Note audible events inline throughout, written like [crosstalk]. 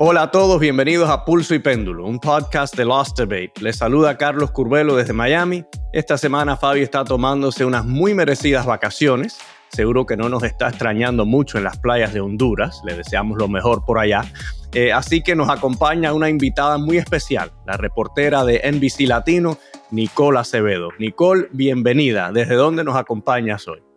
Hola a todos, bienvenidos a Pulso y Péndulo, un podcast de Lost Debate. Les saluda Carlos Curbelo desde Miami. Esta semana Fabio está tomándose unas muy merecidas vacaciones. Seguro que no nos está extrañando mucho en las playas de Honduras. Le deseamos lo mejor por allá. Eh, así que nos acompaña una invitada muy especial, la reportera de NBC Latino, Nicole Acevedo. Nicole, bienvenida. ¿Desde dónde nos acompañas hoy?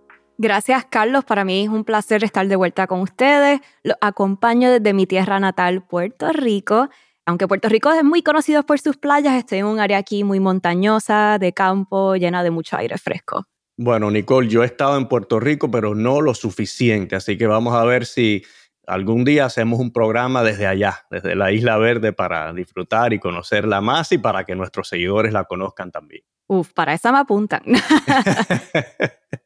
Gracias, Carlos. Para mí es un placer estar de vuelta con ustedes. Los acompaño desde mi tierra natal, Puerto Rico. Aunque Puerto Rico es muy conocido por sus playas, estoy en un área aquí muy montañosa, de campo, llena de mucho aire fresco. Bueno, Nicole, yo he estado en Puerto Rico, pero no lo suficiente, así que vamos a ver si algún día hacemos un programa desde allá, desde la Isla Verde, para disfrutar y conocerla más y para que nuestros seguidores la conozcan también. Uf, para esa me apuntan. [laughs]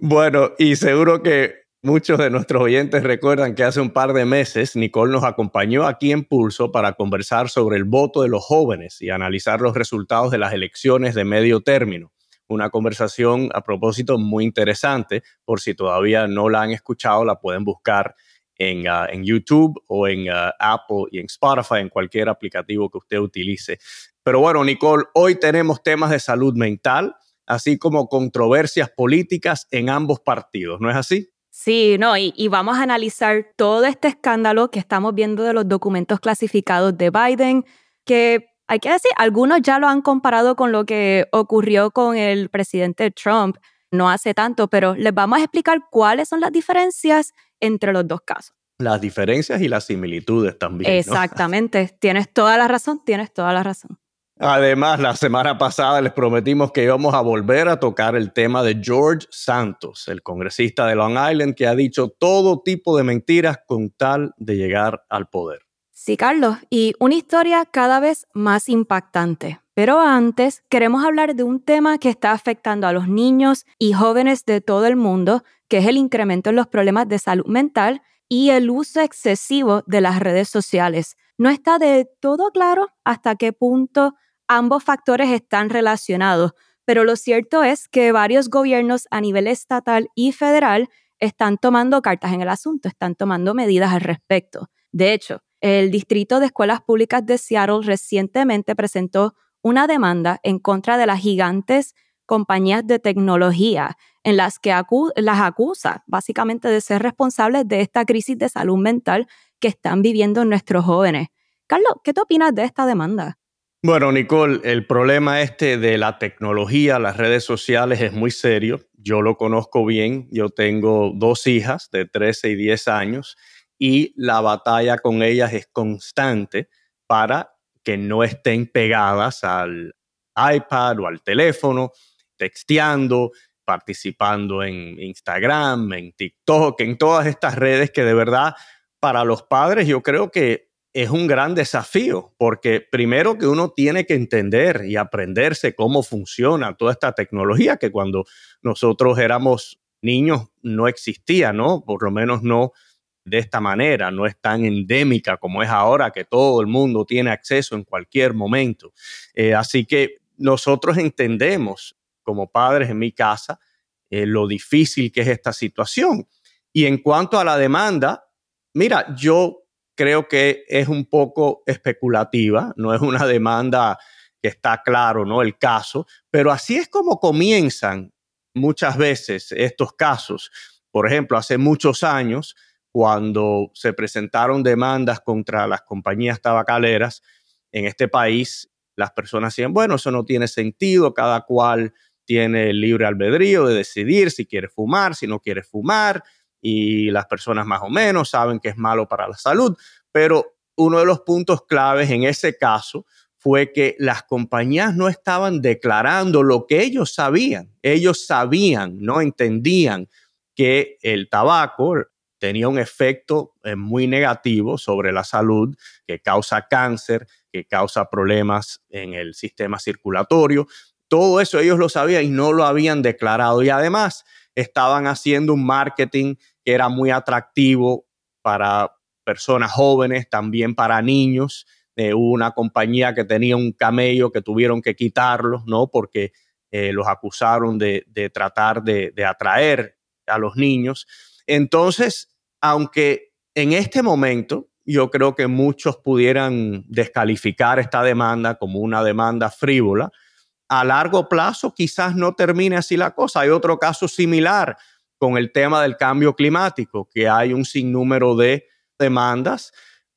bueno, y seguro que muchos de nuestros oyentes recuerdan que hace un par de meses Nicole nos acompañó aquí en Pulso para conversar sobre el voto de los jóvenes y analizar los resultados de las elecciones de medio término. Una conversación a propósito muy interesante, por si todavía no la han escuchado, la pueden buscar en, ah, YouTube o en ah, Apple y en Spotify, en cualquier aplicativo que usted utilice. Pero bueno, Nicole, hoy tenemos temas de salud mental, así como controversias políticas en ambos partidos, ¿no es así? Sí, no, y, y, vamos a analizar todo este escándalo que estamos viendo de los documentos clasificados de Biden, que hay que decir, algunos ya lo han comparado con lo que ocurrió con el presidente Trump no hace tanto, pero les vamos a explicar cuáles son las diferencias entre los dos casos. Las diferencias y las similitudes también. Exactamente, tienes toda la razón, tienes toda la razón. Además, la semana pasada les prometimos que íbamos a volver a tocar el tema de George Santos, el congresista de Long Island que ha dicho todo tipo de mentiras con tal de llegar al poder. Sí, Carlos, y una historia cada vez más impactante. Pero antes, queremos hablar de un tema que está afectando a los niños y jóvenes de todo el mundo, que es el incremento en los problemas de salud mental y el uso excesivo de las redes sociales. No está de todo claro hasta qué punto ambos factores están relacionados, pero lo cierto es que varios gobiernos a nivel estatal y federal están tomando cartas en el asunto, están tomando medidas al respecto. De hecho, el Distrito de Escuelas Públicas de Seattle recientemente presentó una demanda en contra de las gigantes compañías de tecnología en las que las acusa básicamente de ser responsables de esta crisis de salud mental que están viviendo nuestros jóvenes. Carlos, ¿qué te opinas de esta demanda? Bueno, Nicole, el problema este de la tecnología, las redes sociales es muy serio. Yo lo conozco bien. Yo tengo dos hijas de 13 y 10 años y la batalla con ellas es constante para que no estén pegadas al iPad o al teléfono, texteando, participando en Instagram, en TikTok, en todas estas redes que de verdad para los padres yo creo que es un gran desafío, porque primero que uno tiene que entender y aprenderse cómo funciona toda esta tecnología que cuando nosotros éramos niños no existía, ¿no? Por lo menos no de esta manera, no es tan endémica como es ahora que todo el mundo tiene acceso en cualquier momento. Eh, así que nosotros entendemos como padres en mi casa eh, lo difícil que es esta situación. Y en cuanto a la demanda, mira, yo creo que es un poco especulativa, no es una demanda que está claro, ¿no? El caso, pero así es como comienzan muchas veces estos casos. Por ejemplo, hace muchos años, cuando se presentaron demandas contra las compañías tabacaleras en este país, las personas decían, bueno, eso no tiene sentido, cada cual tiene el libre albedrío de decidir si quiere fumar, si no quiere fumar, y las personas más o menos saben que es malo para la salud, pero uno de los puntos claves en ese caso fue que las compañías no estaban declarando lo que ellos sabían. Ellos sabían, no entendían que el tabaco tenía un efecto eh, muy negativo sobre la salud, que causa cáncer, que causa problemas en el sistema circulatorio. Todo eso ellos lo sabían y no lo habían declarado. Y además estaban haciendo un marketing que era muy atractivo para personas jóvenes, también para niños. Eh, hubo una compañía que tenía un camello que tuvieron que quitarlos, ¿no? Porque eh, los acusaron de, tratar de, de, atraer a los niños. Entonces, aunque en este momento yo creo que muchos pudieran descalificar esta demanda como una demanda frívola. A largo plazo quizás no termine así la cosa. Hay otro caso similar con el tema del cambio climático, que hay un sinnúmero de demandas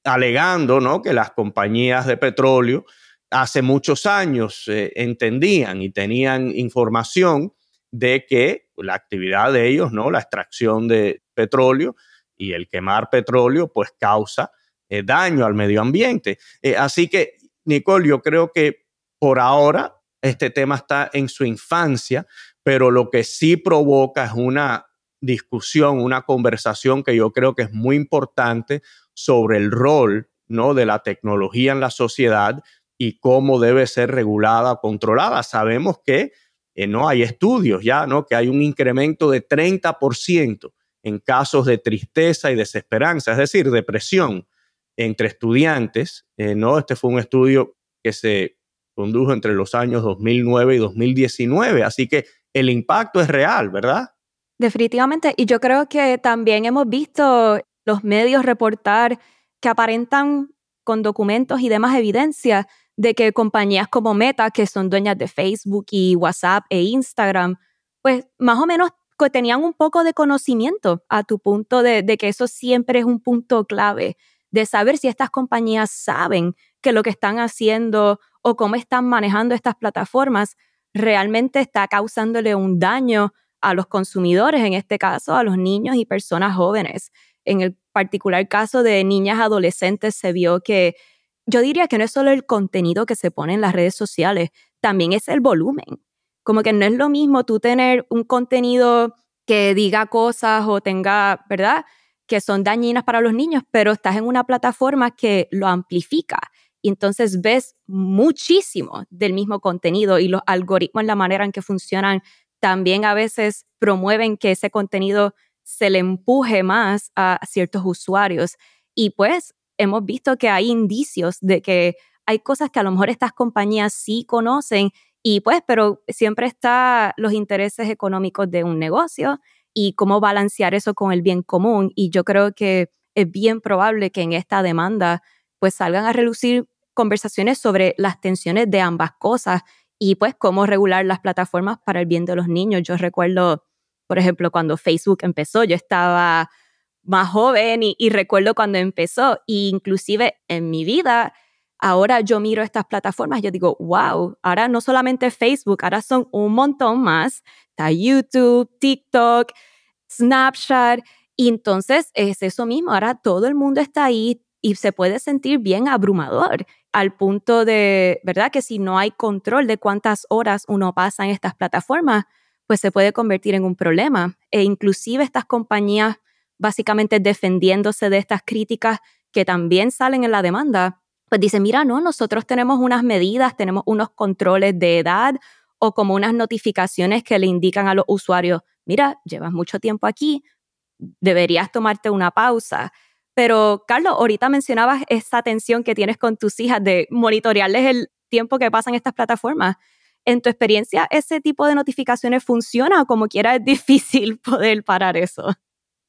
alegando ¿no? que las compañías de petróleo hace muchos años eh, entendían y tenían información de que la actividad de ellos, ¿no? la extracción de petróleo y el quemar petróleo, pues causa eh, daño al medio ambiente. Eh, así que, Nicole, yo creo que por ahora este tema está en su infancia, pero lo que sí provoca es una discusión, una conversación que yo creo que es muy importante sobre el rol ¿no? de la tecnología en la sociedad y cómo debe ser regulada, controlada. Sabemos que eh, no hay estudios ya, ¿no? que hay un incremento de 30% en casos de tristeza y desesperanza, es decir, depresión entre estudiantes. Eh, ¿no? Este fue un estudio que se condujo entre los años 2009 y 2019, así que el impacto es real, ¿verdad? Definitivamente, y yo creo que también hemos visto los medios reportar que aparentan con documentos y demás evidencia de que compañías como Meta, que son dueñas de Facebook y WhatsApp e Instagram, pues más o menos tenían un poco de conocimiento a tu punto de, de que eso siempre es un punto clave, de saber si estas compañías saben que lo que están haciendo o cómo están manejando estas plataformas realmente está causándole un daño a los consumidores, en este caso a los niños y personas jóvenes. En el particular caso de niñas adolescentes se vio que yo diría que no es solo el contenido que se pone en las redes sociales, también es el volumen. Como que no es lo mismo tú tener un contenido que diga cosas o tenga, ¿verdad? Que son dañinas para los niños, pero estás en una plataforma que lo amplifica. Y entonces ves muchísimo del mismo contenido y los algoritmos, la manera en que funcionan, también a veces promueven que ese contenido se le empuje más a ciertos usuarios. Y pues hemos visto que hay indicios de que hay cosas que a lo mejor estas compañías sí conocen y pues, pero siempre está los intereses económicos de un negocio y cómo balancear eso con el bien común. Y yo creo que es bien probable que en esta demanda pues salgan a relucir conversaciones sobre las tensiones de ambas cosas y pues cómo regular las plataformas para el bien de los niños. Yo recuerdo, por ejemplo, cuando Facebook empezó, yo estaba más joven y, recuerdo cuando empezó, e inclusive en mi vida, ahora yo miro estas plataformas, yo digo, wow, ahora no solamente Facebook, ahora son un montón más, está YouTube, TikTok, Snapchat, y entonces es eso mismo, ahora todo el mundo está ahí y se puede sentir bien abrumador al punto de, ¿verdad? Que si no hay control de cuántas horas uno pasa en estas plataformas, pues se puede convertir en un problema. E inclusive estas compañías básicamente defendiéndose de estas críticas que también salen en la demanda, pues dice, mira, no, nosotros tenemos unas medidas, tenemos unos controles de edad o como unas notificaciones que le indican a los usuarios, mira, llevas mucho tiempo aquí, deberías tomarte una pausa. Pero, Carlos, ahorita mencionabas esa atención que tienes con tus hijas de monitorearles el tiempo que pasan estas plataformas. ¿En tu experiencia ese tipo de notificaciones funciona o como quiera es [laughs] difícil poder parar eso?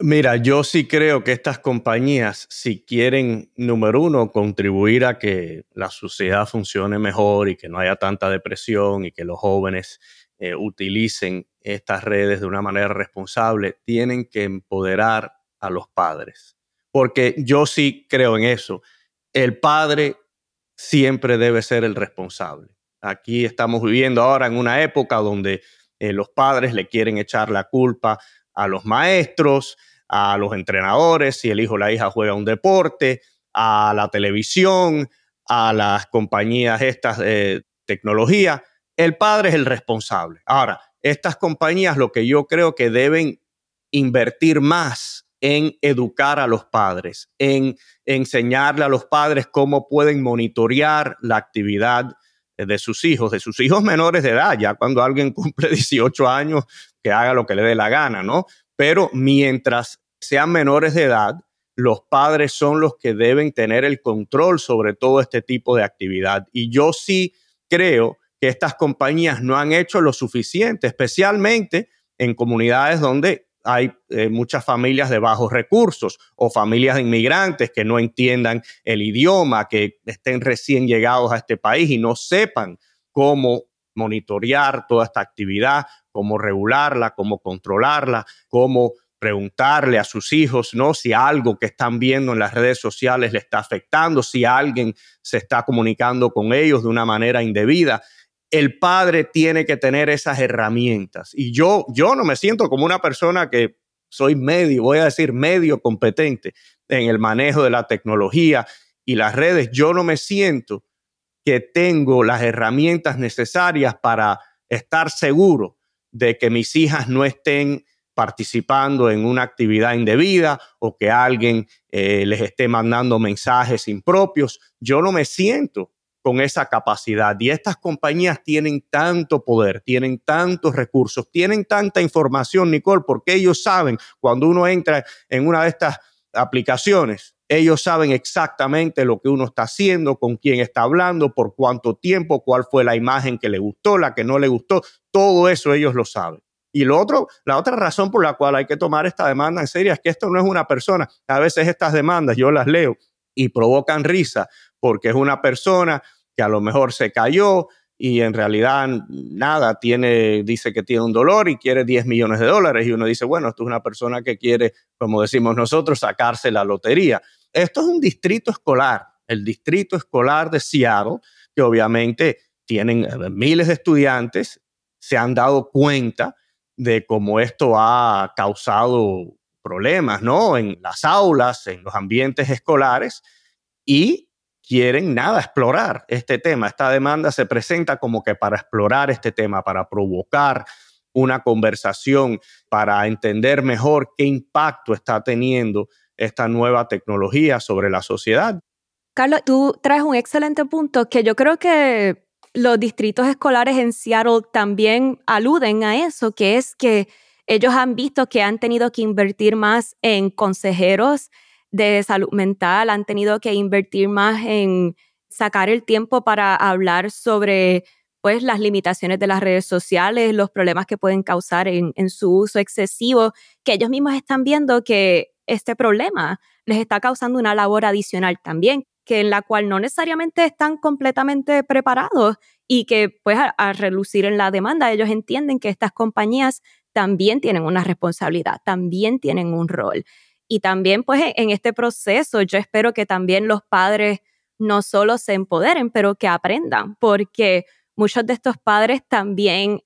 Mira, yo sí creo que estas compañías, si quieren, número uno, contribuir a que la sociedad funcione mejor y que no haya tanta depresión y que los jóvenes eh, utilicen estas redes de una manera responsable, tienen que empoderar a los padres. Porque yo sí creo en eso. El padre siempre debe ser el responsable. Aquí estamos viviendo ahora en una época donde eh, los padres le quieren echar la culpa a los maestros, a los entrenadores, si el hijo o la hija juega un deporte, a la televisión, a las compañías estas de tecnología. El padre es el responsable. Ahora, estas compañías lo que yo creo que deben invertir más en educar a los padres, en enseñarle a los padres cómo pueden monitorear la actividad de sus hijos, de sus hijos [laughs] menores de edad, ya cuando alguien cumple 18 años, que haga lo que le dé la gana, ¿no? Pero mientras sean menores de edad, los padres son los que deben tener el control sobre todo este tipo de actividad. Y yo sí creo que estas compañías no han hecho lo suficiente, especialmente en comunidades donde hay eh, muchas familias de bajos recursos o familias de inmigrantes que no entiendan el idioma, que estén recién llegados a este país y no sepan cómo monitorear toda esta actividad, cómo regularla, cómo controlarla, cómo preguntarle a sus hijos, ¿no? Si algo que están viendo en las redes sociales le está afectando, si alguien se está comunicando con ellos de una manera indebida. El padre tiene que tener esas herramientas. Y yo, yo no me siento como una persona que soy medio, voy a decir medio competente en el manejo de la tecnología y las redes. Yo no me siento que tengo las herramientas necesarias para estar seguro de que mis hijas no estén participando en una actividad indebida o que alguien eh, les esté mandando mensajes impropios. Yo no me siento con esa capacidad y estas compañías tienen tanto poder, tienen tantos recursos, tienen tanta información, Nicole, porque ellos saben cuando uno entra en una de estas aplicaciones, ellos saben exactamente lo que uno está haciendo, con quién está hablando, por cuánto tiempo, cuál fue la imagen que le gustó, la que no le gustó, todo eso ellos lo saben. Y lo otro, la otra razón por la cual hay que tomar esta demanda en serio es que esto no es una persona. A veces estas demandas yo las leo y provocan risa porque es una persona que a lo mejor se cayó y en realidad nada, tiene, dice que tiene un dolor y quiere 10 millones de dólares y uno dice, bueno, esto es una persona que quiere, como decimos nosotros, sacarse la lotería. Esto es un distrito escolar, el distrito escolar de Seattle, que obviamente tienen eh, miles de estudiantes, se han dado cuenta de cómo esto ha causado problemas, ¿no? En las aulas, en los ambientes escolares y quieren nada explorar este tema. Esta demanda se presenta como que para explorar este tema, para provocar una conversación, para entender mejor qué impacto está teniendo esta nueva tecnología sobre la sociedad. Carlos, tú traes un excelente punto que yo creo que los distritos escolares en Seattle también aluden a eso, que es que ellos han visto que han tenido que invertir más en consejeros de salud mental, han tenido que invertir más en sacar el tiempo para hablar sobre pues las limitaciones de las redes sociales, los problemas que pueden causar en, su uso excesivo, que ellos mismos están viendo que este problema les está causando una labor adicional también que en la cual no necesariamente están completamente preparados y que pues a, relucir en la demanda ellos entienden que estas compañías también tienen una responsabilidad, también tienen un rol. Y también pues en este proceso yo espero que también los padres no solo se empoderen, pero que aprendan, porque muchos de estos padres también,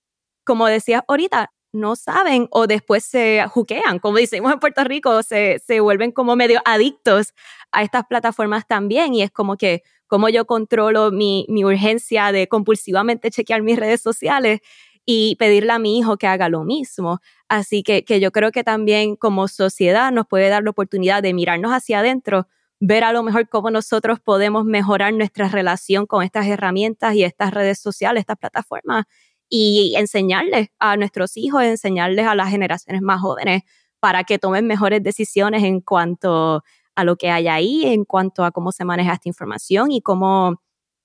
como decías ahorita, no saben o después se juquean, como decimos en Puerto Rico, se, se vuelven como medio adictos a estas plataformas también y es como que cómo yo controlo mi, mi urgencia de compulsivamente chequear mis redes sociales y pedirle a mi hijo que haga lo mismo. Así que, que yo creo que también como sociedad nos puede dar la oportunidad de mirarnos hacia adentro, ver a lo mejor cómo nosotros podemos mejorar nuestra relación con estas herramientas y estas redes sociales, estas plataformas y enseñarles a nuestros hijos, enseñarles a las generaciones más jóvenes para que tomen mejores decisiones en cuanto a lo que hay ahí, en cuanto a cómo se maneja esta información y cómo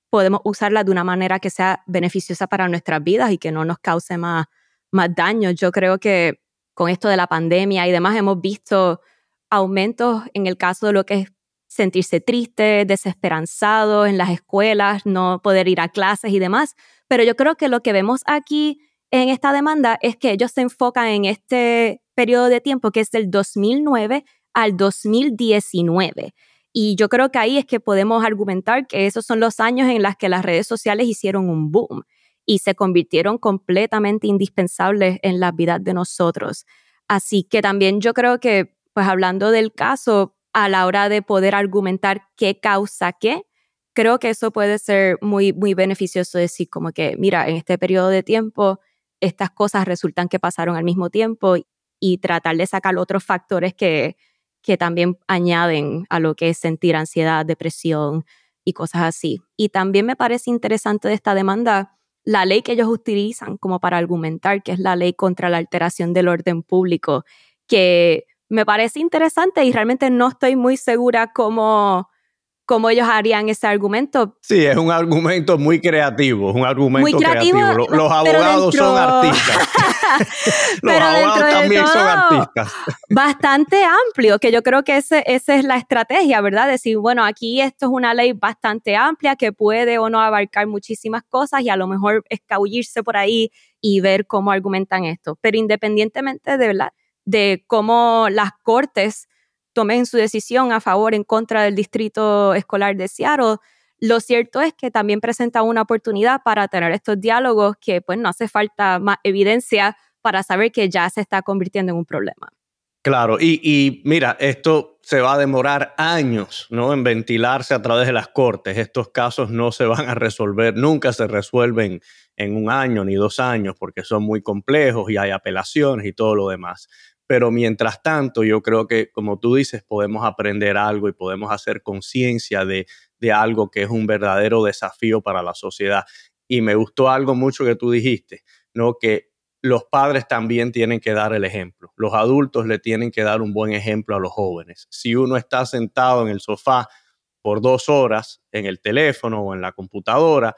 podemos usarla de una manera que sea beneficiosa para nuestras vidas y que no nos cause más, más daño. Yo creo que con esto de la pandemia y demás hemos visto aumentos en el caso de lo que es sentirse triste, desesperanzado en las escuelas, no poder ir a clases y demás, pero yo creo que lo que vemos aquí en esta demanda es que ellos se enfocan en este periodo de tiempo que es del 2009 al 2019. Y yo creo que ahí es que podemos argumentar que esos son los años en los que las redes sociales hicieron un boom y se convirtieron completamente indispensables en la vida de nosotros. Así que también yo creo que, pues hablando del caso, a la hora de poder argumentar qué causa qué, creo que eso puede ser muy, muy beneficioso decir como que, mira, en este periodo de tiempo, estas cosas resultan que pasaron al mismo tiempo y tratar de sacar otros factores que, que también añaden a lo que es sentir ansiedad, depresión y cosas así. Y también me parece interesante de esta demanda la ley que ellos utilizan como para argumentar, que es la ley contra la alteración del orden público, que me parece interesante y realmente no estoy muy segura cómo cómo ellos harían ese argumento. Sí, es un argumento muy creativo, es un argumento creativo. Los, abogados son artistas. [laughs] Los abogados también son artistas. [laughs] Bastante amplio, que yo creo que ese, esa es la estrategia, ¿verdad? Decir, bueno, aquí esto es una ley bastante amplia que puede o no abarcar muchísimas cosas y a lo mejor escabullirse por ahí y ver cómo argumentan esto. Pero independientemente de, ¿verdad? de cómo las cortes tomen su decisión a favor en contra del distrito escolar de Seattle, lo cierto es que también presenta una oportunidad para tener estos diálogos que pues no hace falta más evidencia para saber que ya se está convirtiendo en un problema. Claro, y, mira, esto se va a demorar años ¿no? en ventilarse a través de las cortes. Estos casos no se van a resolver, nunca se resuelven en un año ni dos años porque son muy complejos y hay apelaciones y todo lo demás. Pero mientras tanto, yo creo que, como tú dices, podemos aprender algo y podemos hacer conciencia de, de algo que es un verdadero desafío para la sociedad. Y me gustó algo mucho que tú dijiste, ¿no? Que los padres también tienen que dar el ejemplo. Los adultos le tienen que dar un buen ejemplo a los jóvenes. Si uno está sentado en el sofá por dos horas en el teléfono o en la computadora,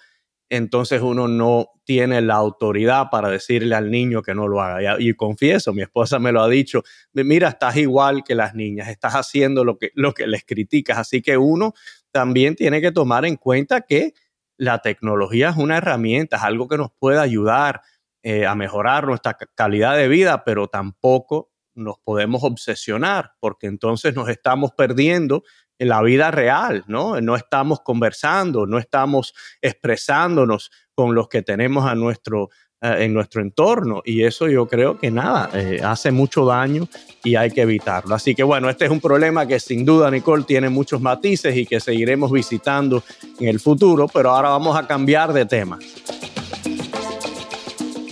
entonces uno no tiene la autoridad para decirle al niño que no lo haga. Y, confieso, mi esposa me lo ha dicho, mira, estás igual que las niñas, estás haciendo lo que, lo que les criticas. Así que uno también tiene que tomar en cuenta que la tecnología es una herramienta, es algo que nos puede ayudar eh, a mejorar nuestra calidad de vida, pero tampoco nos podemos obsesionar porque entonces nos estamos perdiendo en la vida real, ¿no? No estamos conversando, no estamos expresándonos con los que tenemos a nuestro, eh, en nuestro entorno. Y eso yo creo que nada, eh, hace mucho daño y hay que evitarlo. Así que bueno, este es un problema que sin duda, Nicole, tiene muchos matices y que seguiremos visitando en el futuro, pero ahora vamos a cambiar de tema.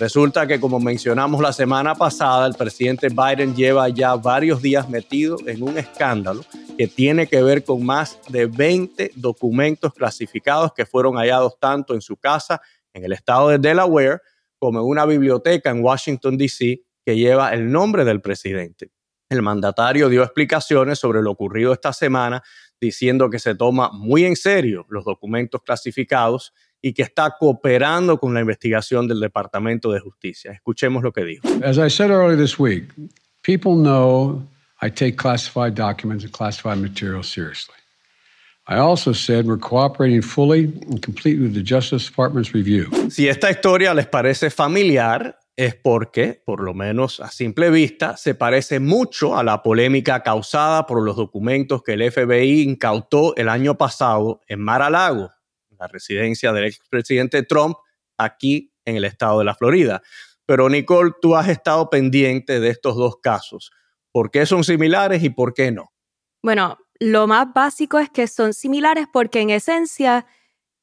Resulta que, como mencionamos la semana pasada, el presidente Biden lleva ya varios días metido en un escándalo que tiene que ver con más de 20 documentos clasificados que fueron hallados tanto en su casa en el estado de Delaware como en una biblioteca en Washington, D.C., que lleva el nombre del presidente. El mandatario dio explicaciones sobre lo ocurrido esta semana, diciendo que se toma muy en serio los documentos clasificados y que está cooperando con la investigación del Departamento de Justicia. Escuchemos lo que dijo. As I said earlier this week, people know I take classified documents and classified materials seriously. I also said we're cooperating fully and completely with the Justice Department's review. Si esta historia les parece familiar, es porque, por lo menos a simple vista, se parece mucho a la polémica causada por los documentos que el FBI incautó el año pasado en Mar-a-Lago, la residencia del expresidente Trump aquí en el estado de la Florida. Pero Nicole, tú has estado pendiente de estos dos casos. ¿Por qué son similares y por qué no? Bueno, lo más básico es que son similares porque en esencia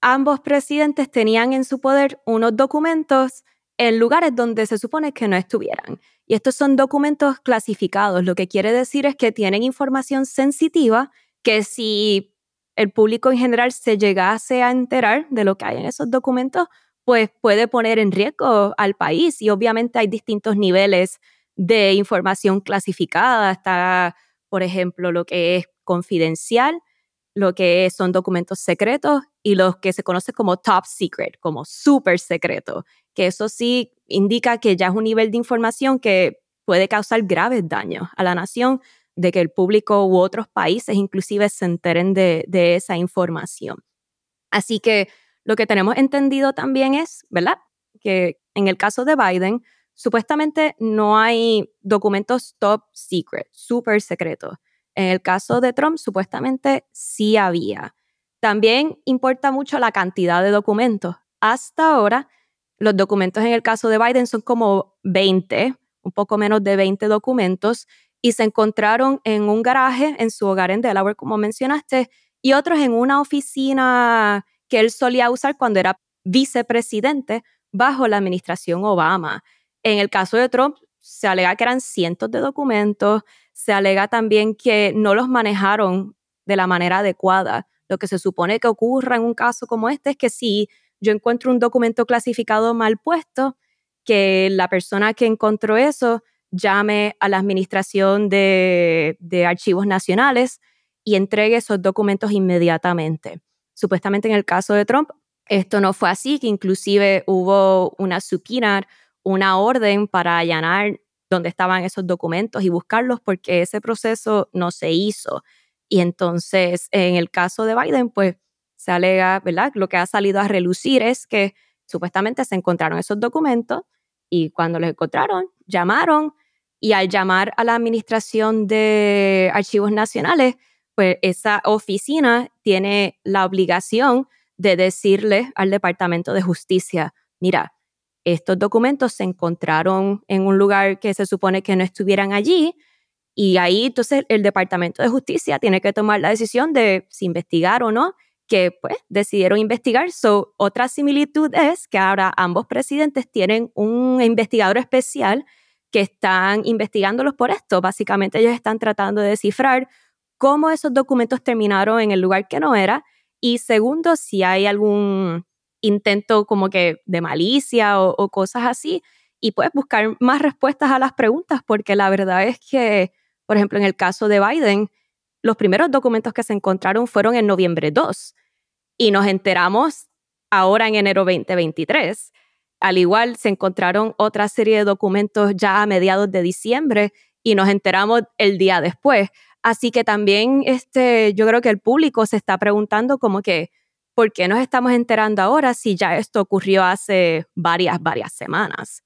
ambos presidentes tenían en su poder unos documentos en lugares donde se supone que no estuvieran. Y estos son documentos clasificados, lo que quiere decir es que tienen información sensitiva que si el público en general se llegase a enterar de lo que hay en esos documentos, pues puede poner en riesgo al país. Y obviamente hay distintos niveles de información clasificada. Está, por ejemplo, lo que es confidencial, lo que son documentos secretos y los que se conoce como top secret, como súper secreto, que eso sí indica que ya es un nivel de información que puede causar graves daños a la nación de que el público u otros países inclusive se enteren de, esa información. Así que lo que tenemos entendido también es, ¿verdad? Que en el caso de Biden, supuestamente no hay documentos top secret, súper secretos. En el caso de Trump, supuestamente sí había. También importa mucho la cantidad de documentos. Hasta ahora, los documentos en el caso de Biden son como 20, un poco menos de 20 documentos, y se encontraron en un garaje en su hogar en Delaware, como mencionaste, y otros en una oficina que él solía usar cuando era vicepresidente bajo la administración Obama. En el caso de Trump, se alega que eran cientos de documentos, se alega también que no los manejaron de la manera adecuada. Lo que se supone que ocurra en un caso como este es que si yo encuentro un documento clasificado mal puesto, que la persona que encontró eso llame a la Administración de, Archivos Nacionales y entregue esos documentos inmediatamente. Supuestamente en el caso de Trump, esto no fue así, que inclusive hubo una subpoena, una orden para allanar donde estaban esos documentos y buscarlos porque ese proceso no se hizo. Y entonces, en el caso de Biden, pues se alega, ¿verdad? Lo que ha salido a relucir es que supuestamente se encontraron esos documentos y cuando los encontraron, llamaron y al llamar a la Administración de Archivos Nacionales, pues esa oficina tiene la obligación de decirle al Departamento de Justicia, mira, estos documentos se encontraron en un lugar que se supone que no estuvieran allí y ahí entonces el Departamento de Justicia tiene que tomar la decisión de si investigar o no, que pues decidieron investigar. So, otra similitud es que ahora ambos presidentes tienen un investigador especial que están investigándolos por esto. Básicamente ellos están tratando de descifrar cómo esos documentos terminaron en el lugar que no era y segundo, si hay algún intento como que de malicia o, cosas así y puedes buscar más respuestas a las preguntas porque la verdad es que, por ejemplo, en el caso de Biden, los primeros documentos que se encontraron fueron en noviembre 2 y nos enteramos ahora en enero 2023. Al igual, se encontraron otra serie de documentos ya a mediados de diciembre y nos enteramos el día después. Así que también este, yo creo que el público se está preguntando como que, ¿por qué nos estamos enterando ahora si ya esto ocurrió hace varias, varias semanas?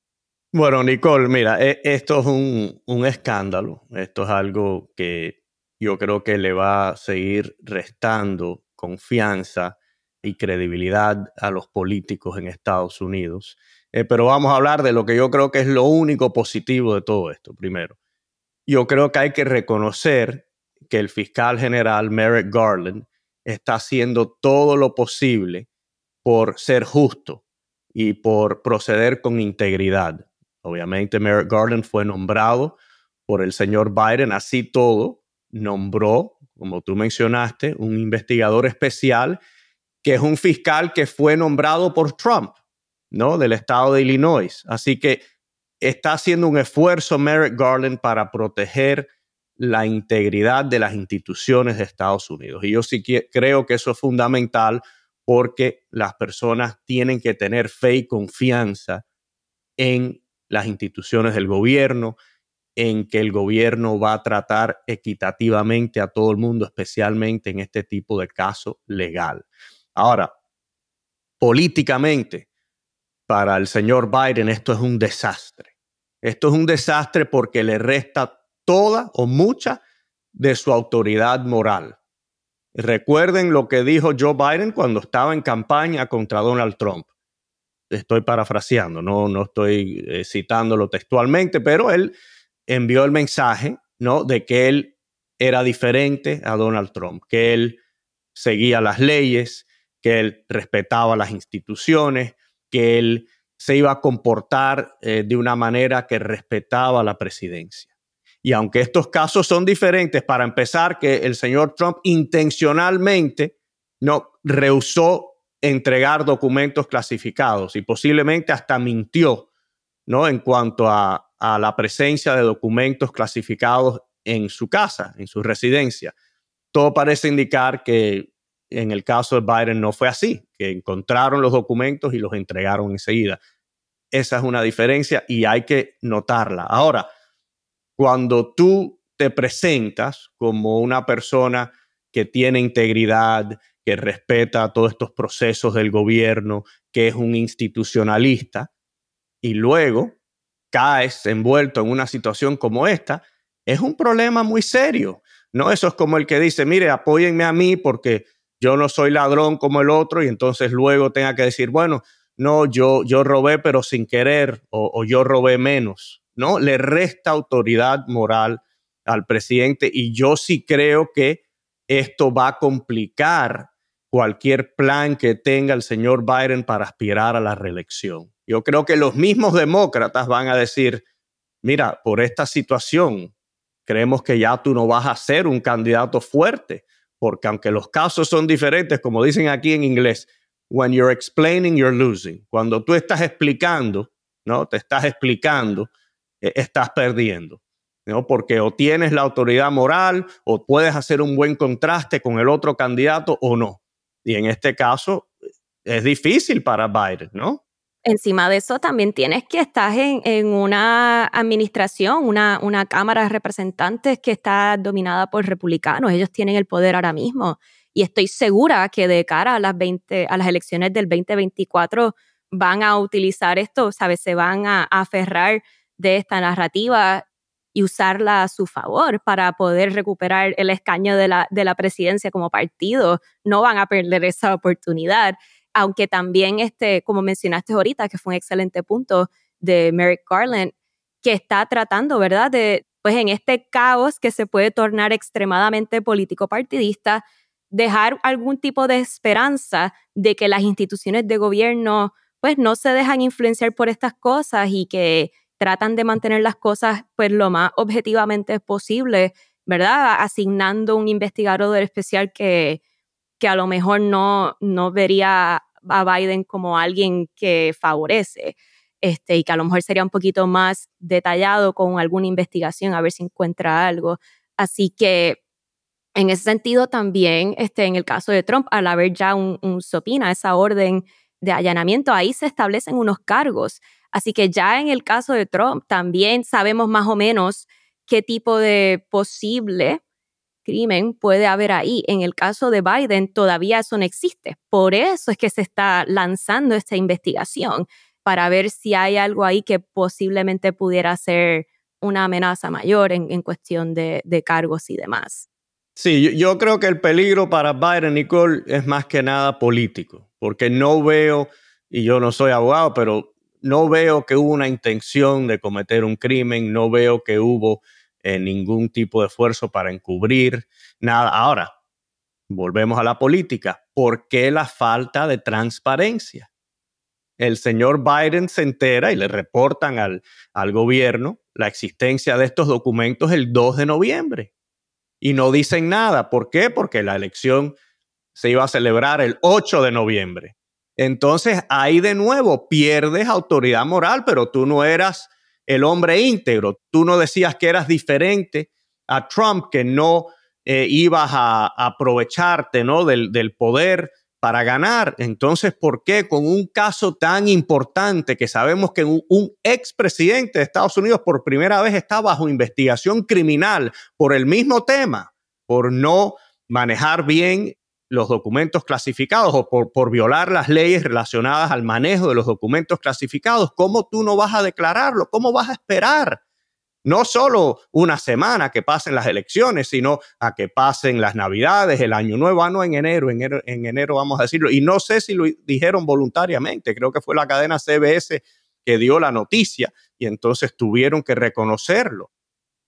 Bueno, Nicole, mira, e, esto es un, un escándalo. Esto es algo que yo creo que le va a seguir restando confianza y credibilidad a los políticos en Estados Unidos. Eh, pero vamos a hablar de lo que yo creo que es lo único positivo de todo esto, primero. Yo creo que hay que reconocer que el fiscal general Merrick Garland está haciendo todo lo posible por ser justo y por proceder con integridad. Obviamente Merrick Garland fue nombrado por el señor Biden, así todo, nombró, como tú mencionaste, un investigador especial que es un fiscal que fue nombrado por Trump, ¿no? Del estado de Illinois. Así que está haciendo un esfuerzo Merrick Garland para proteger la integridad de las instituciones de Estados Unidos. Y yo sí creo que eso es fundamental porque las personas tienen que tener fe y confianza en las instituciones del gobierno, en que el gobierno va a tratar equitativamente a todo el mundo, especialmente en este tipo de caso legal. Ahora, políticamente, para el señor Biden esto es un desastre. Esto es un desastre porque le resta toda o mucha de su autoridad moral. Recuerden lo que dijo Joe Biden cuando estaba en campaña contra Donald Trump. Estoy parafraseando, no, no estoy eh, citándolo textualmente, pero él envió el mensaje ¿no? de que él era diferente a Donald Trump, que él seguía las leyes, que él respetaba las instituciones, que él se iba a comportar eh, de una manera que respetaba la presidencia. Y aunque estos casos son diferentes, para empezar, que el señor Trump intencionalmente no rehusó entregar documentos clasificados y posiblemente hasta mintió, ¿no? En cuanto a, a la presencia de documentos clasificados en su casa, en su residencia. Todo parece indicar que en el caso de Biden no fue así, que encontraron los documentos y los entregaron enseguida. Esa es una diferencia y hay que notarla. Ahora, cuando tú te presentas como una persona que tiene integridad, que respeta todos estos procesos del gobierno, que es un institucionalista, y luego caes envuelto en una situación como esta, es un problema muy serio. No, eso es como el que dice, mire, apóyenme a mí porque yo no soy ladrón como el otro y entonces luego tenga que decir, bueno, no, yo, yo robé pero sin querer o, o yo robé menos, ¿no? Le resta autoridad moral al presidente y yo sí creo que esto va a complicar cualquier plan que tenga el señor Biden para aspirar a la reelección. Yo creo que los mismos demócratas van a decir, mira, por esta situación, creemos que ya tú no vas a ser un candidato fuerte porque aunque los casos son diferentes, como dicen aquí en inglés, when you're explaining, you're losing. Cuando tú estás explicando, ¿no? Te estás explicando, eh, estás perdiendo. ¿no? porque o tienes la autoridad moral o puedes hacer un buen contraste con el otro candidato o no. Y en este caso es difícil para Biden, ¿no? Encima de eso, también tienes que estar en, una administración, una, una Cámara de Representantes que está dominada por republicanos. Ellos tienen el poder ahora mismo. Y estoy segura que de cara a las, 20, a las elecciones del 2024 van a utilizar esto, ¿sabes? Se van a, aferrar de esta narrativa y usarla a su favor para poder recuperar el escaño de la, de la presidencia como partido. No van a perder esa oportunidad aunque también, este, como mencionaste ahorita, que fue un excelente punto de Merrick Garland, que está tratando, ¿verdad?, de, pues en este caos que se puede tornar extremadamente político partidista, dejar algún tipo de esperanza de que las instituciones de gobierno, pues no se dejan influenciar por estas cosas y que tratan de mantener las cosas, pues lo más objetivamente posible, ¿verdad? Asignando un investigador especial que, que a lo mejor no, no vería a Biden como alguien que favorece. Este, y que a lo mejor sería un poquito más detallado con alguna investigación a ver si encuentra algo. Así que en ese sentido también, este, en el caso de Trump, al haber ya un, un SOPINA, esa orden de allanamiento, ahí se establecen unos cargos. Así que ya en el caso de Trump también sabemos más o menos qué tipo de posible crimen puede haber ahí. En el caso de Biden todavía eso no existe. Por eso es que se está lanzando esta investigación para ver si hay algo ahí que posiblemente pudiera ser una amenaza mayor en, cuestión de, cargos y demás. Sí, yo, creo que el peligro para Biden, Nicole, es más que nada político, porque no veo, y yo no soy abogado, pero no veo que hubo una intención de cometer un crimen, no veo que hubo eh, ningún tipo de esfuerzo para encubrir nada. Ahora, volvemos a la política. ¿Por qué la falta de transparencia? El señor Biden se entera y le reportan al, al gobierno la existencia de estos documentos el 2 de noviembre. Y no dicen nada. ¿Por qué? Porque la elección se iba a celebrar el 8 de noviembre. Entonces ahí de nuevo pierdes autoridad moral, pero tú no eras el hombre íntegro. Tú no decías que eras diferente a Trump, que no eh, ibas a, aprovecharte ¿no? Del, poder para ganar. Entonces, ¿por qué con un caso tan importante que sabemos que un, un expresidente de Estados Unidos por primera vez está bajo investigación criminal por el mismo tema, por no manejar bien los documentos clasificados o por, violar las leyes relacionadas al manejo de los documentos clasificados, ¿cómo tú no vas a declararlo? ¿Cómo vas a esperar? No solo una semana que pasen las elecciones, sino a que pasen las navidades, el año nuevo, ah, no en enero, en enero, en enero vamos a decirlo. Y no sé si lo dijeron voluntariamente, creo que fue la cadena CBS que dio la noticia y entonces tuvieron que reconocerlo.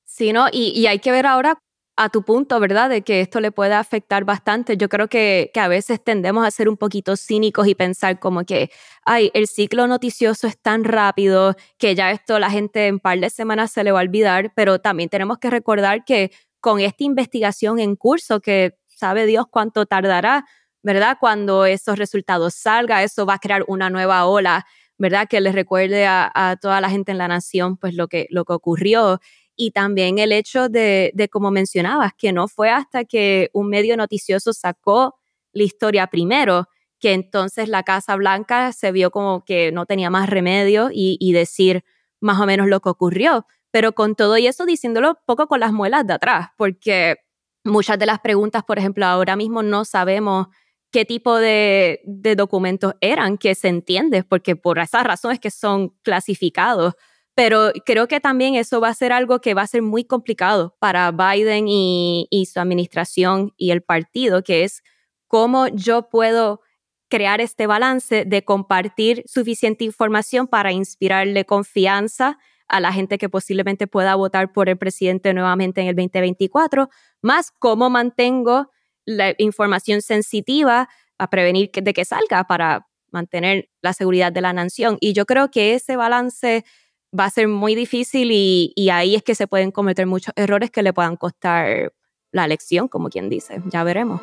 Sí, ¿no? Y, y, hay que ver ahora a tu punto, ¿verdad? De que esto le puede afectar bastante. Yo creo que, que, a veces tendemos a ser un poquito cínicos y pensar como que, ay, el ciclo noticioso es tan rápido que ya esto la gente en par de semanas se le va a olvidar, pero también tenemos que recordar que con esta investigación en curso, que sabe Dios cuánto tardará, ¿verdad? Cuando esos resultados salgan, eso va a crear una nueva ola, ¿verdad? Que les recuerde a, a toda la gente en la nación, pues lo que, lo que ocurrió y también el hecho de, como mencionabas, que no fue hasta que un medio noticioso sacó la historia primero, que entonces la Casa Blanca se vio como que no tenía más remedio y, y decir más o menos lo que ocurrió. Pero con todo y eso diciéndolo poco con las muelas de atrás, porque muchas de las preguntas, por ejemplo, ahora mismo no sabemos qué tipo de, de documentos eran, que se entiende, porque por esas razones que son clasificados pero creo que también eso va a ser algo que va a ser muy complicado para Biden y, su administración y el partido, que es cómo yo puedo crear este balance de compartir suficiente información para inspirarle confianza a la gente que posiblemente pueda votar por el presidente nuevamente en el 2024, más cómo mantengo la información sensitiva a prevenir de que salga para mantener la seguridad de la nación. Y yo creo que ese balance va a ser muy difícil y, ahí es que se pueden cometer muchos errores que le puedan costar la elección, como quien dice. Ya veremos.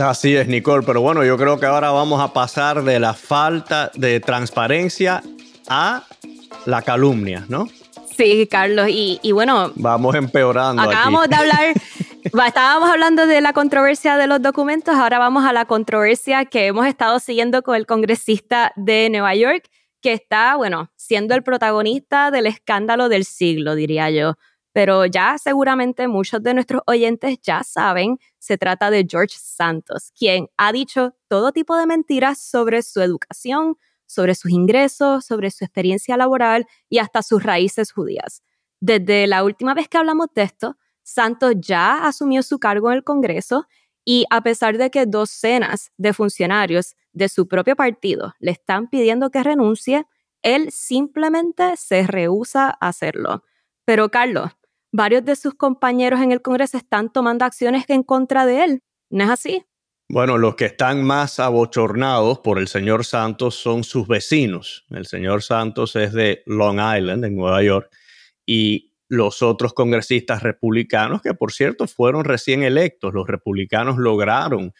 Así es, Nicole, pero bueno, yo creo que ahora vamos a pasar de la falta de transparencia a la calumnia, ¿no? Sí, Carlos, y, bueno. Vamos empeorando. Acabamos de hablar, [laughs] estábamos hablando de la controversia de los documentos, ahora vamos a la controversia que hemos estado siguiendo con el congresista de Nueva York, que está, bueno, siendo el protagonista del escándalo del siglo, diría yo. Pero ya seguramente muchos de nuestros oyentes ya saben, se trata de George Santos, quien ha dicho todo tipo de mentiras sobre su educación, sobre sus ingresos, sobre su experiencia laboral y hasta sus raíces judías. Desde la última vez que hablamos de esto, Santos ya asumió su cargo en el Congreso y a pesar de que docenas de funcionarios de su propio partido le están pidiendo que renuncie, él simplemente se rehúsa a hacerlo. Pero Carlos, varios de sus compañeros en el Congreso están tomando acciones en contra de él. ¿No es así? Bueno, los que están más abochornados por el señor Santos son sus vecinos. El señor Santos es de Long Island, en Nueva York, y los otros congresistas republicanos, que por cierto fueron recién electos, los republicanos lograron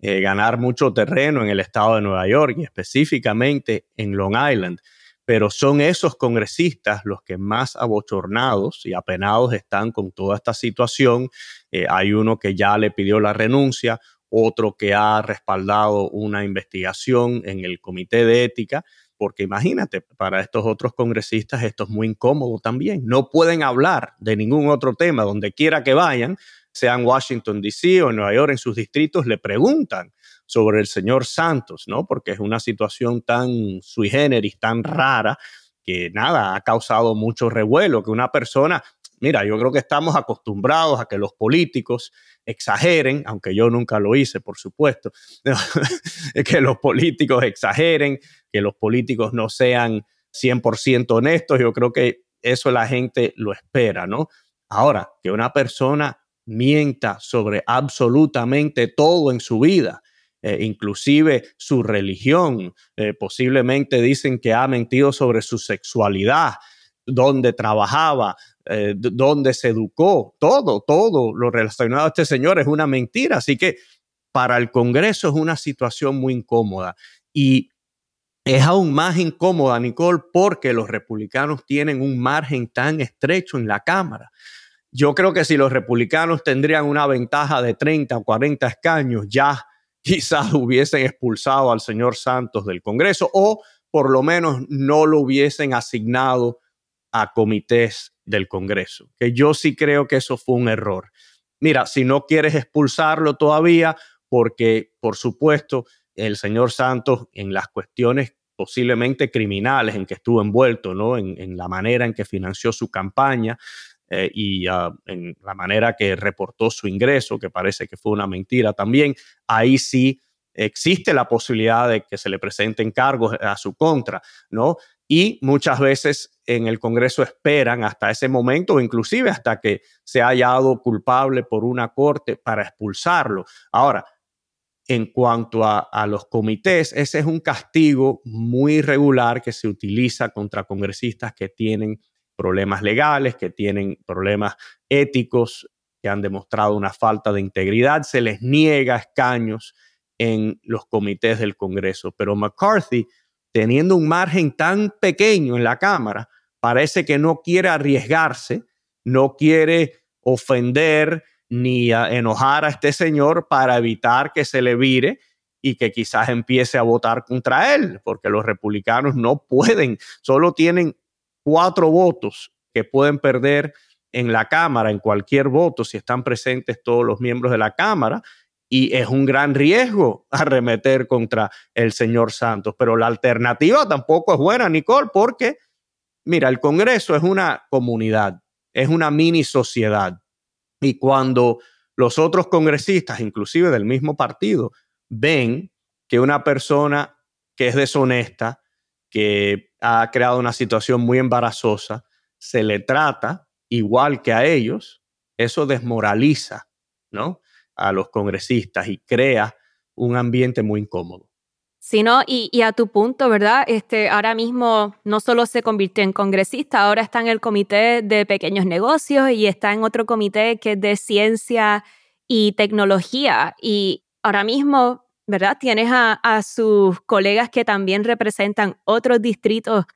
eh, ganar mucho terreno en el estado de Nueva York y específicamente en Long Island. Pero son esos congresistas los que más abochornados y apenados están con toda esta situación. Eh, hay uno que ya le pidió la renuncia, otro que ha respaldado una investigación en el Comité de Ética, porque imagínate, para estos otros congresistas esto es muy incómodo también. No pueden hablar de ningún otro tema donde quiera que vayan, sea en Washington, D.C. o en Nueva York, en sus distritos, le preguntan sobre el señor Santos, ¿no? Porque es una situación tan sui generis, tan rara, que nada, ha causado mucho revuelo, que una persona, mira, yo creo que estamos acostumbrados a que los políticos exageren, aunque yo nunca lo hice, por supuesto, [laughs] que los políticos exageren, que los políticos no sean 100% honestos, yo creo que eso la gente lo espera, ¿no? Ahora, que una persona mienta sobre absolutamente todo en su vida, eh, inclusive su religión, eh, posiblemente dicen que ha mentido sobre su sexualidad, dónde trabajaba, eh, dónde se educó, todo, todo lo relacionado a este señor es una mentira. Así que para el Congreso es una situación muy incómoda y es aún más incómoda, Nicole, porque los republicanos tienen un margen tan estrecho en la Cámara. Yo creo que si los republicanos tendrían una ventaja de 30 o 40 escaños, ya [laughs] quizás hubiesen expulsado al señor Santos del Congreso o por lo menos no lo hubiesen asignado a comités del Congreso, que yo sí creo que eso fue un error. Mira, si no quieres expulsarlo todavía, porque por supuesto el señor Santos en las cuestiones posiblemente criminales en que estuvo envuelto, ¿no? En, la manera en que financió su campaña eh, y ah, en la manera que reportó su ingreso, que parece que fue una mentira también, ahí sí existe la posibilidad de que se le presenten cargos a su contra, ¿no? Y muchas veces en el Congreso esperan hasta ese momento inclusive hasta que se haya hallado culpable por una corte para expulsarlo. Ahora, en cuanto a, a, los comités, ese es un castigo muy regular que se utiliza contra congresistas que tienen problemas legales, que tienen problemas éticos, que han demostrado una falta de integridad. Se les niega escaños en los comités del Congreso. Pero McCarthy, teniendo un margen tan pequeño en la Cámara, parece que no quiere arriesgarse, no quiere ofender ni enojar a este señor para evitar que se le vire y que quizás empiece a votar contra él, porque los republicanos no pueden, solo tienen cuatro votos que pueden perder en la Cámara, en cualquier voto, si están presentes todos los miembros de la Cámara, y es un gran riesgo arremeter contra el señor Santos. Pero la alternativa tampoco es buena, Nicole, porque Mira, el Congreso es una comunidad, es una mini sociedad. Y cuando los otros congresistas, inclusive del mismo partido, ven que una persona que es deshonesta, que ha creado una situación muy embarazosa, se le trata igual que a ellos, eso desmoraliza ¿no? A los congresistas y crea un ambiente muy incómodo. Sí, y, y, a tu punto, ¿verdad? Este, ahora mismo no solo se convirtió en congresista, ahora está en el comité de pequeños negocios y está en otro comité que es de ciencia y tecnología. Y ahora mismo, ¿verdad? Tienes a sus colegas que también representan otros distritos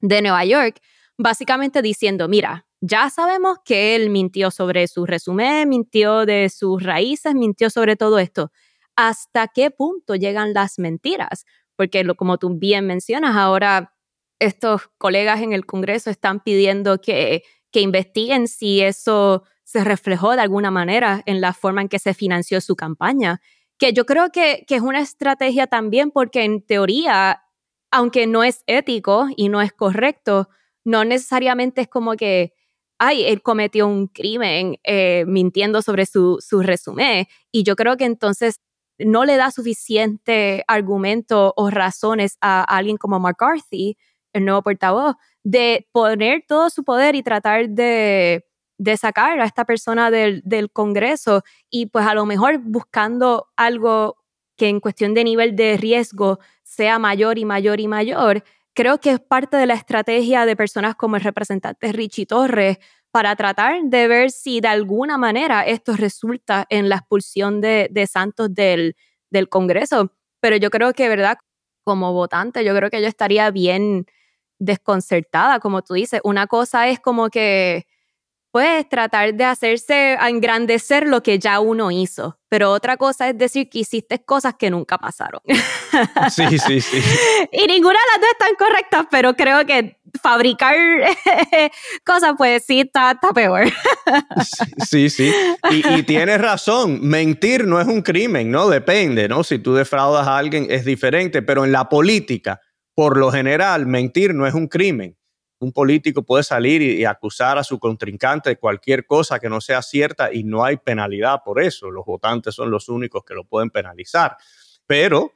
de Nueva York. básicamente diciendo, mira, ya sabemos que él mintió sobre su resumen, mintió de sus raíces, mintió sobre todo esto. ¿Hasta qué punto llegan las mentiras? Porque como tú bien mencionas, ahora estos colegas en el Congreso están pidiendo que, que investiguen si eso se reflejó de alguna manera en la forma en que se financió su campaña, que yo creo que, que es una estrategia también porque en teoría, aunque no es ético y no es correcto, no necesariamente es como que, ay, él cometió un crimen eh, mintiendo sobre su, su resumen. Y yo creo que entonces no le da suficiente argumento o razones a alguien como McCarthy, el nuevo portavoz, de poner todo su poder y tratar de de sacar a esta persona del, del Congreso y pues a lo mejor buscando algo que en cuestión de nivel de riesgo sea mayor y mayor y mayor, creo que es parte de la estrategia de personas como el representante Richie Torres para tratar de ver si de alguna manera esto resulta en la expulsión de, Santos del, del Congreso. Pero yo creo que, ¿verdad? Como votante, yo creo que yo estaría bien desconcertada, como tú dices. Una cosa es como que pues tratar de hacerse engrandecer lo que ya uno hizo. Pero otra cosa es decir que hiciste cosas que nunca pasaron. [laughs] Sí, sí, sí. [laughs] y ninguna de las dos están correctas, pero creo que fabricar [laughs] cosas, pues sí, está, peor. sí, sí. Y, y, tienes razón, mentir no es un crimen, ¿no? Depende, ¿no? Si tú defraudas a alguien es diferente, pero en la política, por lo general, mentir no es un crimen un político puede salir y, acusar a su contrincante de cualquier cosa que no sea cierta y no hay penalidad por eso. Los votantes son los únicos que lo pueden penalizar. Pero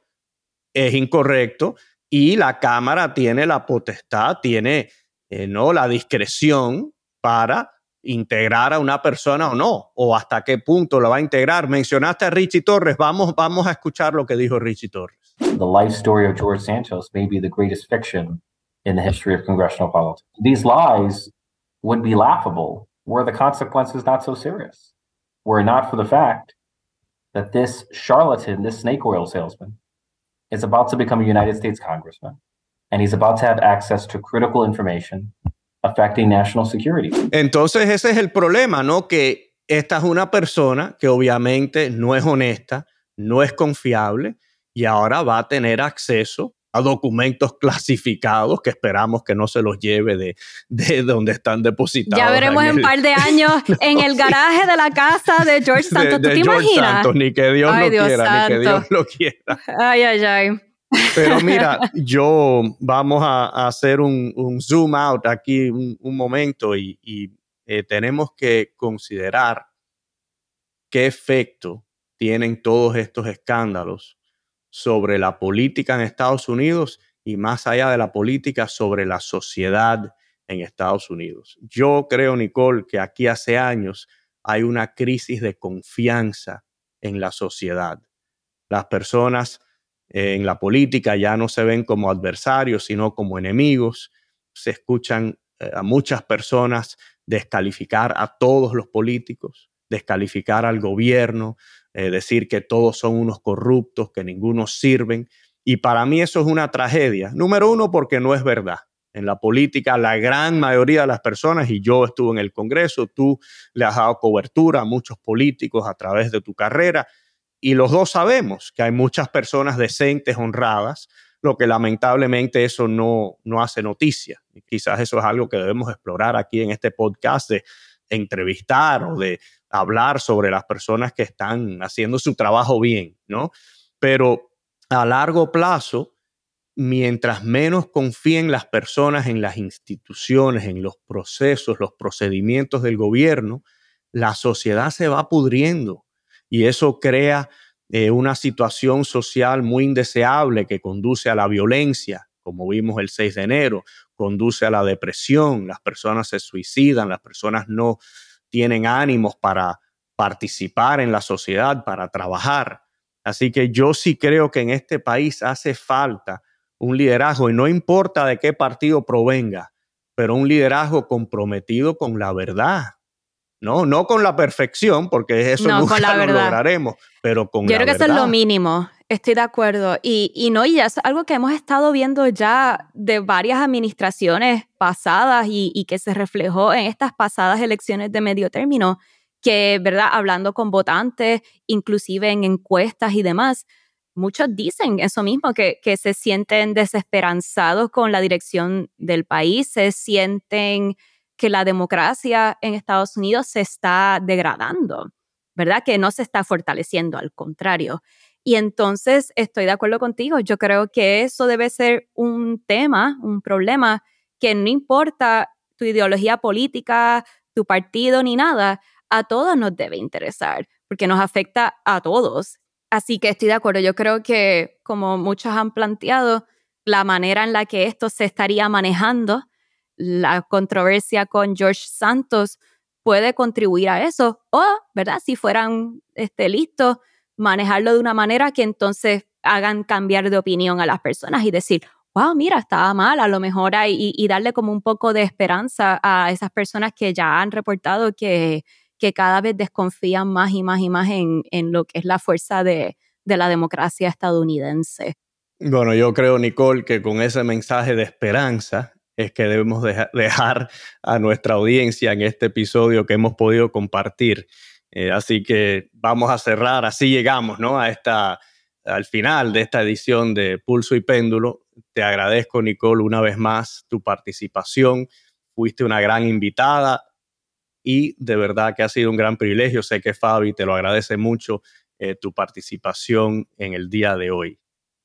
es incorrecto y la Cámara tiene la potestad, tiene eh, ¿no? la discreción para integrar a una persona o no, o hasta qué punto lo va a integrar. Mencionaste a Richie Torres, vamos, vamos a escuchar lo que dijo Richie Torres. The life story of George Santos may be the greatest fiction in the history of congressional politics. These lies would be laughable were the consequences not so serious, were it not for the fact that this charlatan, this snake oil salesman, is about to become a United States congressman, and he's about to have access to critical information affecting national security. Entonces ese es el problema, ¿no? Que esta es una persona que obviamente no es honesta, no es confiable y ahora va a tener acceso a documentos clasificados que esperamos que no se los lleve de, de donde están depositados. Ya veremos en un par de años en el [laughs] garaje de la casa de George Santos. ¿Tú te George imaginas? Santos, ni que Dios lo quiera, ni que Dios lo quiera. Ay, ay, ay. Pero mira, [laughs] yo vamos a, hacer un, zoom out aquí un, momento y, eh, tenemos que considerar qué efecto tienen todos estos escándalos sobre la política en Estados Unidos y más allá de la política sobre la sociedad en Estados Unidos. Yo creo, Nicole, que aquí hace años hay una crisis de confianza en la sociedad. Las personas en la política ya no se ven como adversarios, sino como enemigos. Se escuchan eh, a muchas personas descalificar a todos los políticos, descalificar al gobierno, eh, decir que todos son unos corruptos, que ninguno sirven. Y para mí eso es una tragedia. Número uno, porque no es verdad. En la política, la gran mayoría de las personas, y yo estuve en el Congreso, tú le has dado cobertura a muchos políticos a través de tu carrera, y los dos sabemos que hay muchas personas decentes, honradas, lo que lamentablemente eso no, no hace noticia. Quizás eso es algo que debemos explorar aquí en este podcast de entrevistar o de hablar sobre las personas que están haciendo su trabajo bien, ¿no? Pero a largo plazo, mientras menos confíen las personas en las instituciones, en los procesos, los procedimientos del gobierno, la sociedad se va pudriendo y eso crea eh, una situación social muy indeseable que conduce a la violencia, como vimos el 6 de enero, conduce a la depresión, las personas se suicidan, las personas no tienen ánimos para participar en la sociedad, para trabajar. Así que yo sí creo que en este país hace falta un liderazgo y no importa de qué partido provenga, pero un liderazgo comprometido con la verdad. No, no con la perfección, porque eso no, nunca lo lograremos, pero con Yo creo que eso es lo mínimo. Estoy de acuerdo. Y, y no, y es algo que hemos estado viendo ya de varias administraciones pasadas y, y, que se reflejó en estas pasadas elecciones de medio término, que, ¿verdad? Hablando con votantes, inclusive en encuestas y demás, muchos dicen eso mismo, que, que se sienten desesperanzados con la dirección del país, se sienten que la democracia en Estados Unidos se está degradando, ¿verdad? Que no se está fortaleciendo, al contrario. Y entonces estoy de acuerdo contigo, yo creo que eso debe ser un tema, un problema, que no importa tu ideología política, tu partido ni nada, a todos nos debe interesar, porque nos afecta a todos. Así que estoy de acuerdo, yo creo que como muchos han planteado, la manera en la que esto se estaría manejando, la controversia con George Santos puede contribuir a eso, o, ¿verdad? Si fueran este, listos, manejarlo de una manera que entonces hagan cambiar de opinión a las personas y decir, wow, mira, estaba mal, a lo mejor hay, y, darle como un poco de esperanza a esas personas que ya han reportado que, que cada vez desconfían más y más y más en, en lo que es la fuerza de, de la democracia estadounidense. Bueno, yo creo, Nicole, que con ese mensaje de esperanza es que debemos dejar a nuestra audiencia en este episodio que hemos podido compartir. Eh, así que vamos a cerrar, así llegamos ¿no? a esta, al final de esta edición de Pulso y Péndulo. Te agradezco, Nicole, una vez más tu participación. Fuiste una gran invitada y de verdad que ha sido un gran privilegio. Sé que Fabi te lo agradece mucho eh, tu participación en el día de hoy.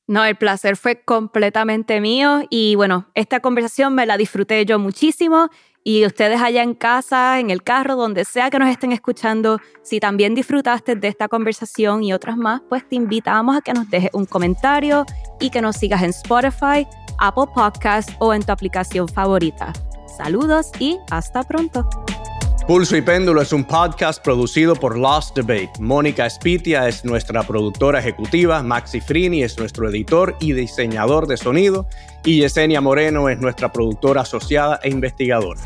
No, el placer fue completamente mío y bueno, esta conversación me la disfruté yo muchísimo y ustedes allá en casa, en el carro, donde sea que nos estén escuchando, si también disfrutaste de esta conversación y otras más, pues te invitamos a que nos dejes un comentario y que nos sigas en Spotify, Apple Podcast o en tu aplicación favorita. Saludos y hasta pronto. Pulso y Péndulo es un podcast producido por Lost Debate. Mónica Espitia es nuestra productora ejecutiva, Maxi Frini es nuestro editor y diseñador de sonido y Yesenia Moreno es nuestra productora asociada e investigadora.